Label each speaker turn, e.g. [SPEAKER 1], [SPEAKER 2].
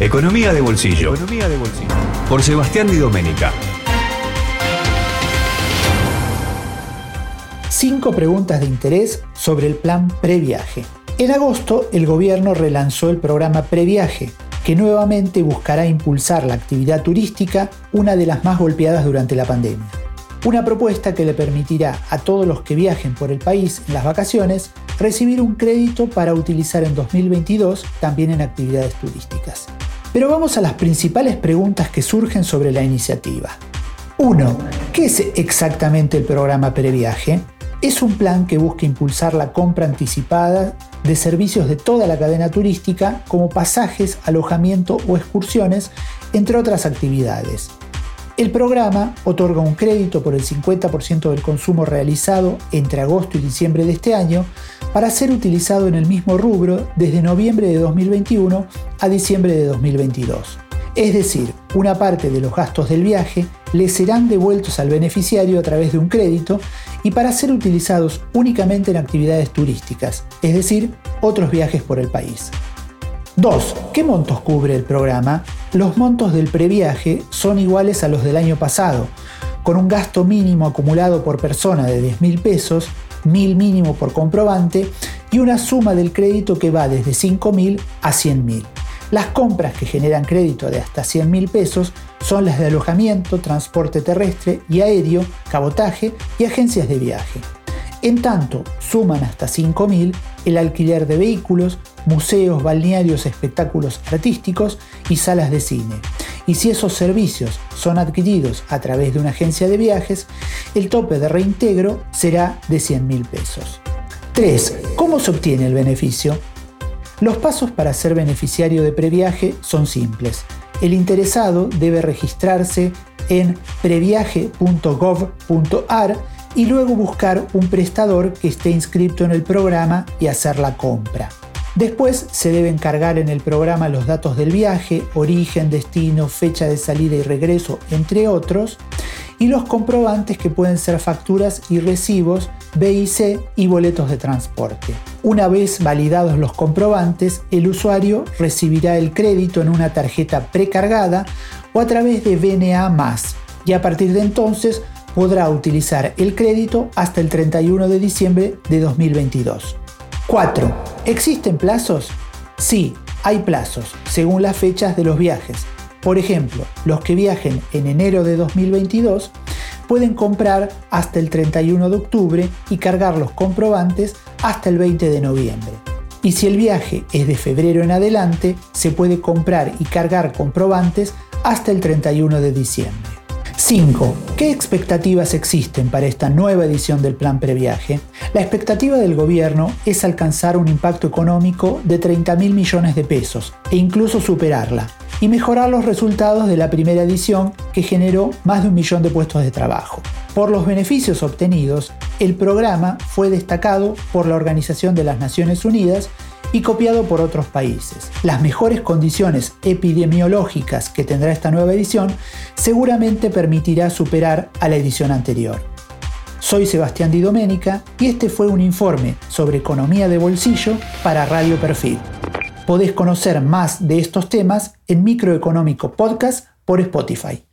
[SPEAKER 1] Economía de bolsillo. Economía de bolsillo. Por Sebastián Di Domenica.
[SPEAKER 2] Cinco preguntas de interés sobre el plan previaje. En agosto, el gobierno relanzó el programa Previaje, que nuevamente buscará impulsar la actividad turística, una de las más golpeadas durante la pandemia. Una propuesta que le permitirá a todos los que viajen por el país en las vacaciones recibir un crédito para utilizar en 2022 también en actividades turísticas. Pero vamos a las principales preguntas que surgen sobre la iniciativa. 1. ¿Qué es exactamente el programa Previaje? Es un plan que busca impulsar la compra anticipada de servicios de toda la cadena turística como pasajes, alojamiento o excursiones, entre otras actividades. El programa otorga un crédito por el 50% del consumo realizado entre agosto y diciembre de este año para ser utilizado en el mismo rubro desde noviembre de 2021 a diciembre de 2022. Es decir, una parte de los gastos del viaje le serán devueltos al beneficiario a través de un crédito y para ser utilizados únicamente en actividades turísticas, es decir, otros viajes por el país. 2. ¿Qué montos cubre el programa? Los montos del previaje son iguales a los del año pasado, con un gasto mínimo acumulado por persona de 10 mil pesos, mil mínimo por comprobante y una suma del crédito que va desde 5 mil a 100 mil. Las compras que generan crédito de hasta 100 mil pesos son las de alojamiento, transporte terrestre y aéreo, cabotaje y agencias de viaje. En tanto, suman hasta 5.000 el alquiler de vehículos, museos, balnearios, espectáculos artísticos y salas de cine. Y si esos servicios son adquiridos a través de una agencia de viajes, el tope de reintegro será de 100.000 pesos. 3. ¿Cómo se obtiene el beneficio? Los pasos para ser beneficiario de previaje son simples. El interesado debe registrarse en previaje.gov.ar y luego buscar un prestador que esté inscrito en el programa y hacer la compra. Después se deben cargar en el programa los datos del viaje, origen, destino, fecha de salida y regreso, entre otros, y los comprobantes que pueden ser facturas y recibos, BIC y boletos de transporte. Una vez validados los comprobantes, el usuario recibirá el crédito en una tarjeta precargada o a través de BNA y a partir de entonces podrá utilizar el crédito hasta el 31 de diciembre de 2022. 4. ¿Existen plazos? Sí, hay plazos, según las fechas de los viajes. Por ejemplo, los que viajen en enero de 2022 pueden comprar hasta el 31 de octubre y cargar los comprobantes hasta el 20 de noviembre. Y si el viaje es de febrero en adelante, se puede comprar y cargar comprobantes hasta el 31 de diciembre. 5. ¿Qué expectativas existen para esta nueva edición del plan previaje? La expectativa del gobierno es alcanzar un impacto económico de 30 mil millones de pesos e incluso superarla, y mejorar los resultados de la primera edición que generó más de un millón de puestos de trabajo. Por los beneficios obtenidos, el programa fue destacado por la Organización de las Naciones Unidas y copiado por otros países. Las mejores condiciones epidemiológicas que tendrá esta nueva edición seguramente permitirá superar a la edición anterior. Soy Sebastián Di Domenica y este fue un informe sobre economía de bolsillo para Radio Perfil. Podés conocer más de estos temas en Microeconómico Podcast por Spotify.